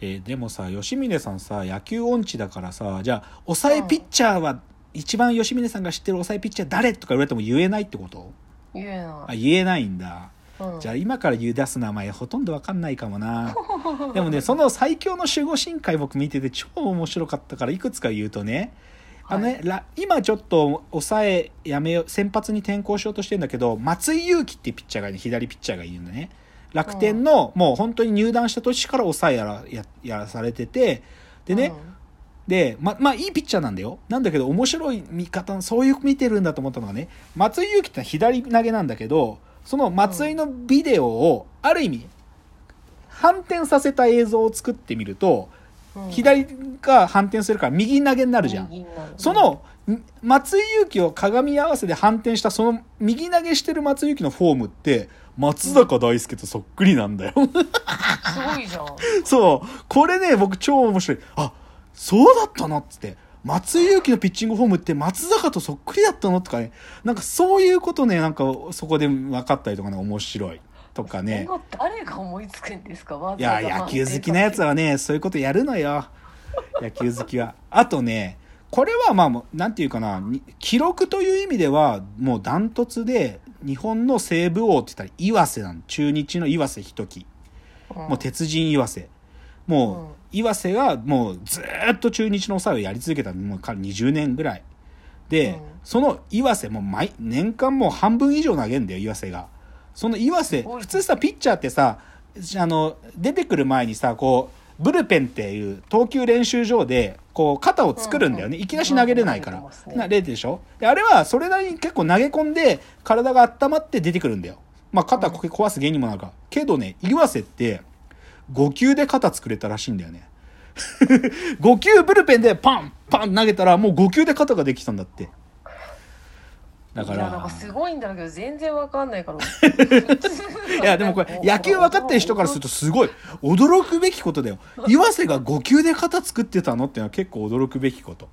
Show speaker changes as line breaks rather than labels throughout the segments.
えーでもさ吉峰さんさ野球音痴だからさじゃあ抑えピッチャーは、一番吉峰さんが知ってる抑えピッチャー誰とか言われても言えないってこと？
言えな
あ
い、
言えないんだ。
うん、
じゃあ今から言い出す名前ほとんどわかんないかもな。でもねその最強の守護神会僕見てて超面白かったからいくつか言うとねあのね、ら今ちょっと抑えやめよう先発に転向しようとしてるんだけど松井裕樹っていうピッチャーがね左ピッチャーがいるんだね楽天の、もう本当に入団した年から抑えやらややらされててでね、でままあいいピッチャーなんだよ。なんだけど面白い見方そういう見てるんだと思ったのがね松井裕樹って左投げなんだけどその松井のビデオをある意味反転させた映像を作ってみると左が反転するから右投げになるじゃん。そのん松井裕樹を鏡合わせで反転したその右投げしてる松井裕樹のフォームって松坂大輔とそっくりなんだよ。
すごいじゃん
そう。これね、僕超面白い。あ、そうだったのっつって。松井裕樹のピッチングフォームって松坂とそっくりだったのとかね。なんかそういうことね、なんかそこで分かったりとかね、面白い。とかね
誰が思いつくんですか？わ
いや、野球好きなやつはね、そういうことやるのよ。野球好きは。あとね、これはまあなんていうかな、に記録という意味では、もうダントツで、日本の西武王って言ったら岩瀬なの。中日の岩瀬仁樹。もう鉄人岩瀬。もう、
うん
岩瀬がもうずーっと中日の抑えをやり続けたのもう彼20年ぐらい。で、
うん
その岩瀬も毎、年間もう半分以上投げんだよ、岩瀬が。その岩瀬、普通さ、ピッチャーってさ、あの、出てくる前にさ、こう、ブルペンっていう投球練習場で、こう、肩を作るんだよね。
うんうん
いきなし投げれないから
うん投げてます。ね
な、例でしょ？で、あれはそれなりに結構投げ込んで、体が温まって出てくるんだよ。まあ、肩こ壊す原因にもなるから。けどね、岩瀬って、5球で肩作れたらしいんだよね。5球ブルペンでパンパン投げたらもう5球で肩ができたんだって。だか
いやなん
ら
か、すごいんだけど全然わかんないから
いやでもこれ野球分かってる人からするとすごい。驚くべきことだよ。岩瀬が5球で肩作ってたのっていうのは結構驚くべきこと。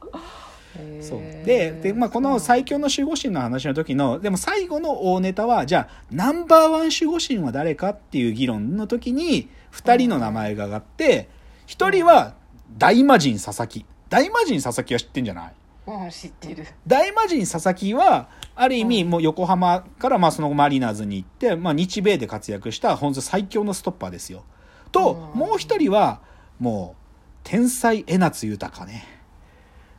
そう。でで、まあ、この最強の守護神の話の時のでも最後の大ネタはじゃあナンバーワン守護神は誰かっていう議論の時に2人の名前が上がって1人は大魔神佐々木。大魔神佐々木は知ってんじゃない？
うん知ってる
大魔神佐々木はある意味もう横浜からまあその後マリナーズに行って、まあ、日米で活躍した本当最強のストッパーですよ。と
うん
もう一人はもう天才江夏豊ね。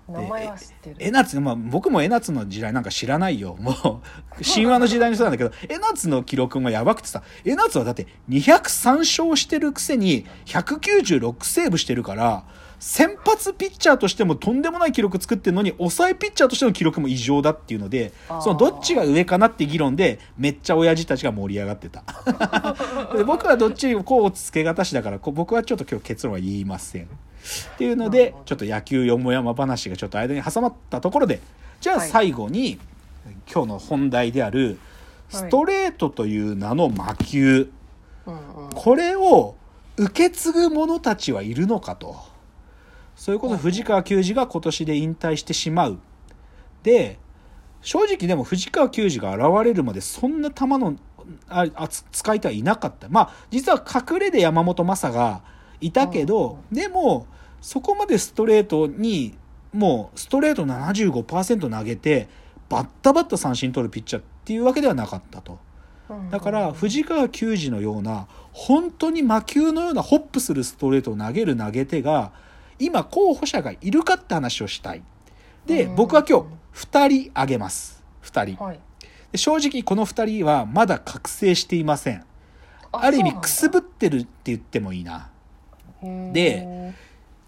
名前は知ってる
江夏、まあ、僕も江夏の時代なんか知らないよ。もう、神話の時代の人なんだけど、江夏の記録もやばくてさ、江夏はだって203勝してるくせに196セーブしてるから、先発ピッチャーとしてもとんでもない記録作ってるのに、抑えピッチャーとしての記録も異常だっていうのでそのどっちが上かなって議論で、めっちゃ親父たちが盛り上がってた。で僕はどっちをこうつけがたしだから、僕はちょっと今日結論は言いません。っていうので、ちょっと野球よもやま話がちょっと間に挟まったところで、じゃあ
はい
最後に、今日の本題である、ストレートという名の魔球、
うんうん
これを受け継ぐ者たちはいるのかと。そういうことで藤川球児が今年で引退してしまう。で、正直でも藤川球児が現れるまでそんな球のあ使い手はいなかった。まあ実は隠れで山本昌がいたけど、でもそこまでストレートにもうストレート75%投げてバッタバッタ三振取るピッチャーっていうわけではなかったと。
うん
だから藤川球児のような本当に魔球のようなホップするストレートを投げる投げ手が今候補者がいるかって話をしたい。で
うん
僕は今日2人挙げます。2人。
はい
で正直この2人はまだ覚醒していません。ある意味くすぶってるって言ってもいいな。で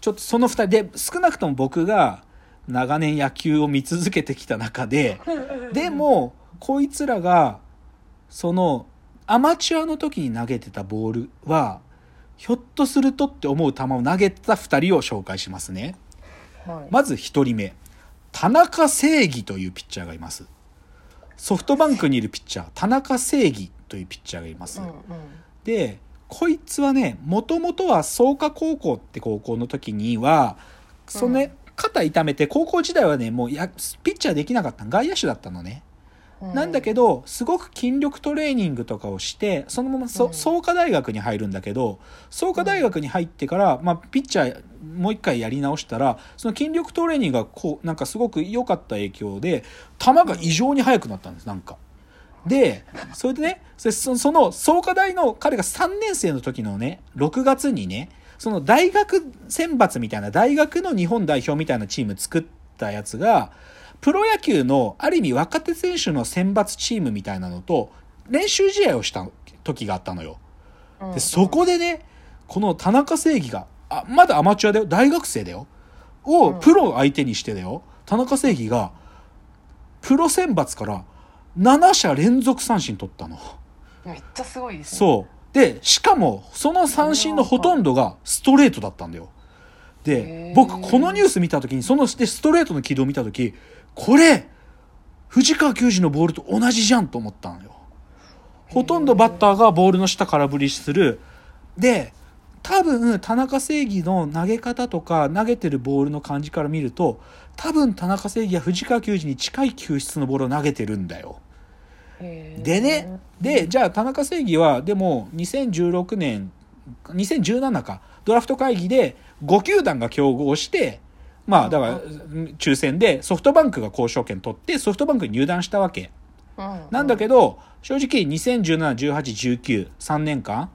ちょっとその2人で少なくとも僕が長年野球を見続けてきた中で でもこいつらがそのアマチュアの時に投げてたボールはひょっとするとって思う球を投げてた2人を紹介しますね。
はい。
まず1人目田中正義というピッチャーがいます。ソフトバンクにいるピッチャー田中正義というピッチャーがいます、
うんうん。
でこいつはねもともとは創価高校って高校の時にはそのね、
うん。
肩痛めて高校時代はねもうやピッチャーできなかった外野手だったのねなんだけどすごく筋力トレーニングとかをしてそのままそ
うん。
創価大学に入るんだけど創価大学に入ってから、まあ、ピッチャーもう一回やり直したらその筋力トレーニングがこうなんかすごく良かった影響で球が異常に速くなったんですなんか。でそれでねそれそその創価大の彼が3年生の時のね6月にねその大学選抜みたいな大学の日本代表みたいなチーム作ったやつがプロ野球のある意味若手選手の選抜チームみたいなのと練習試合をした時があったのよ。
うん
でそこでねこの田中正義があまだアマチュアだよ？大学生だよを
うん
プロ相手にしてだよ田中正義がプロ選抜から7者連続三振取ったの。
めっちゃすごいですね
そう。で、しかも、その三振のほとんどがストレートだったんだよ。
へ
で
ー、
僕、このニュース見たときに、そのでストレートの軌道を見たとき、これ、藤川球児のボールと同じじゃんと思ったのよ。ほとんどバッターがボールの下空振りする。で、多分、田中正義の投げ方とか、投げてるボールの感じから見ると、多分、田中正義は藤川球児に近い球質のボールを投げてるんだよ。でね、で、じゃあ田中正義は、でも2016年、2017か、ドラフト会議で5球団が競合して、まあだから抽選でソフトバンクが交渉権取ってソフトバンクに入団したわけ。
うん
なんだけど、正直2017、18、19、3年間、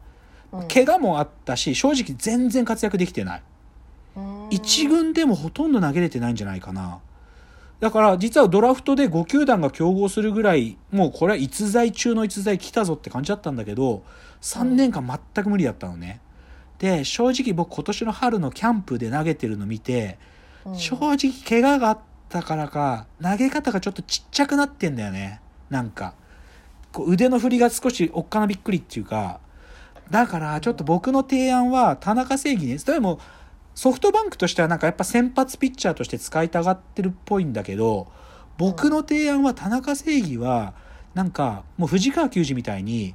うん
怪我もあったし、正直全然活躍できてない。
うん
一軍でもほとんど投げれてないんじゃないかな。だから実はドラフトで5球団が競合するぐらいもうこれは逸材中の逸材来たぞって感じだったんだけど3年間全く無理だったのね。で正直僕今年の春のキャンプで投げてるの見て
うん
正直怪我があったからか投げ方がちょっとちっちゃくなってんだよね。なんか。こう腕の振りが少しおっかなびっくりっていうか。だからちょっと僕の提案は田中正義ねでもソフトバンクとしてはなんかやっぱ先発ピッチャーとして使いたがってるっぽいんだけど僕の提案は田中正義はなんかもう藤川球児みたいに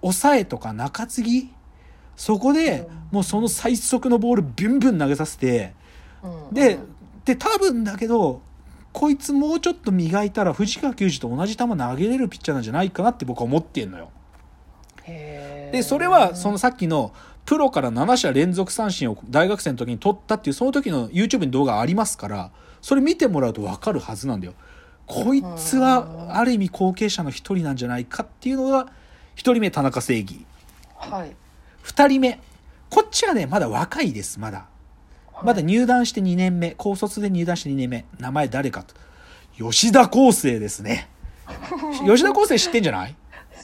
抑えとか中継ぎそこでもうその最速のボールビュンビュン投げさせて
うん。
でで多分だけどこいつもうちょっと磨いたら藤川球児と同じ球投げれるピッチャーなんじゃないかなって僕は思ってんのよ。でそれはそのさっきのプロから7者連続三振を大学生の時に取ったっていうその時の YouTube に動画ありますからそれ見てもらうと分かるはずなんだよ。こいつはある意味後継者の一人なんじゃないかっていうのが一人目田中正義。
はい。
二人目。こっちはねまだ若いですまだまだ入団して2年目高卒で入団して2年目名前誰かと。吉田康生ですね。吉田康生知ってんじゃない？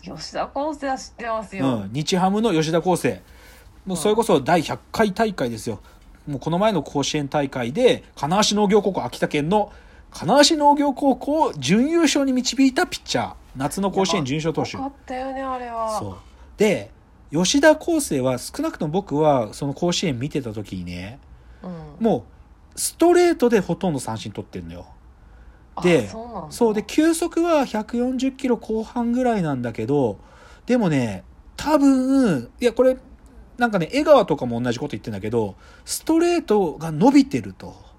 吉田康生は知ってますよ、
うん、日ハムの吉田康生もうそれこそ第100回大会ですよ。もうこの前の甲子園大会で金足農業高校秋田県の金足農業高校を準優勝に導いたピッチャー。夏の甲子園準優勝投手。
よかったよねあれは。
そう。で吉田康生は少なくとも僕はその甲子園見てた時にね
うん、
もうストレートでほとんど三振取ってるのよ。
あ
で
そう
で球速は140キロ後半ぐらいなんだけどでもね多分いやこれなんかね江川とかも同じこと言ってんだけどストレートが伸びてると。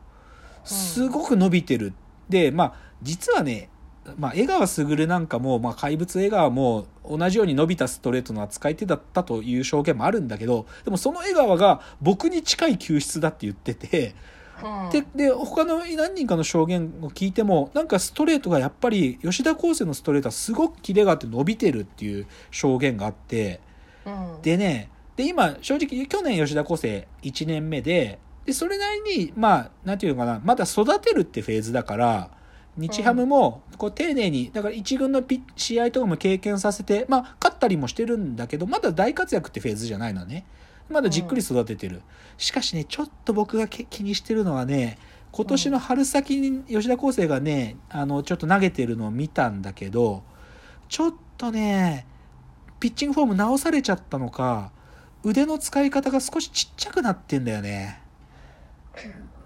すごく伸びてる、でまあ実はねまあ、江川卓なんかも、まあ、怪物江川も同じように伸びたストレートの扱い手だったという証言もあるんだけどでもその江川が僕に近い球質だって言ってて
うん。
でで他の何人かの証言を聞いてもなんかストレートがやっぱり吉田康生のストレートはすごくキレがあって伸びてるっていう証言があって
うん。
でねで今正直去年吉田康生1年目ででそれなりにまあなんていうのかなまだ育てるってフェーズだから日ハムもこう丁寧にだから一軍のピ試合とかも経験させてまあ勝ったりもしてるんだけどまだ大活躍ってフェーズじゃないのね。まだじっくり育ててる、しかしねちょっと僕が気にしてるのはね今年の春先に吉田康生がねあのちょっと投げてるのを見たんだけどちょっとねピッチングフォーム直されちゃったのか腕の使い方が少しちっちゃくなってんだよね。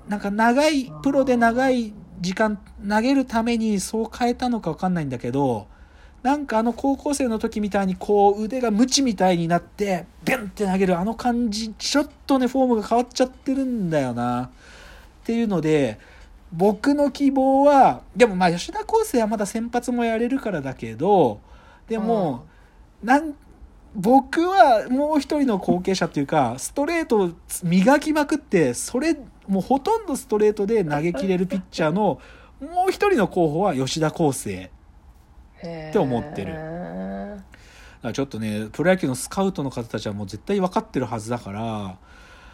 なんか長いプロで長い時間投げるためにそう変えたのか分かんないんだけどなんかあの高校生の時みたいにこう腕がムチみたいになってビュンって投げるあの感じちょっとねフォームが変わっちゃってるんだよな。っていうので僕の希望はでもまあ吉田康生はまだ先発もやれるからだけどでも、なん僕はもう一人の後継者っていうかストレートを磨きまくってそれもうほとんどストレートで投げ切れるピッチャーの もう一人の候補は吉田康生。
って
思ってる。だからちょっとねプロ野球のスカウトの方たちはもう絶対分かってるはずだから。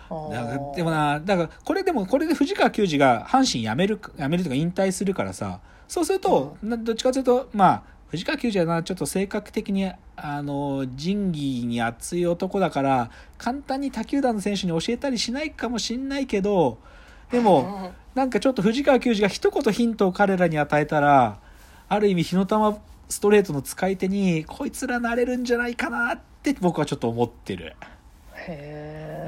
だからでもなだからこれでもこれで藤川球児が阪神辞める辞めるとか引退するからさ。そうすると、などっちかというとまあ藤川球児はなちょっと性格的にあの仁義に熱い男だから簡単に他球団の選手に教えたりしないかもしんないけどでも なんかちょっと藤川球児が一言ヒントを彼らに与えたらある意味火の玉ストレートの使い手にこいつらなれるんじゃないかなって僕はちょっと思ってる。
へ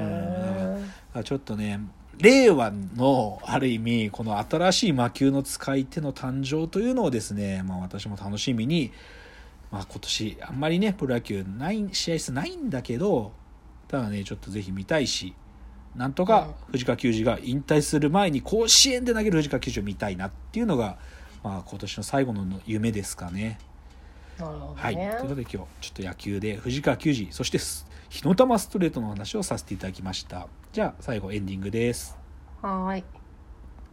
え
ちょっとね令和のある意味この新しい魔球の使い手の誕生というのをですね、まあ、私も楽しみに、まあ、今年あんまりねプロ野球ない試合数ないんだけどただねちょっとぜひ見たいしなんとか藤川球児が引退する前に甲子園で投げる藤川球児を見たいなっていうのが、まあ、今年の最後の夢ですかね。
なるほどね。
はい、ということで今日ちょっと野球で藤川球児そして火の玉ストレートの話をさせていただきました。じゃあ最後エンディングです。
はーい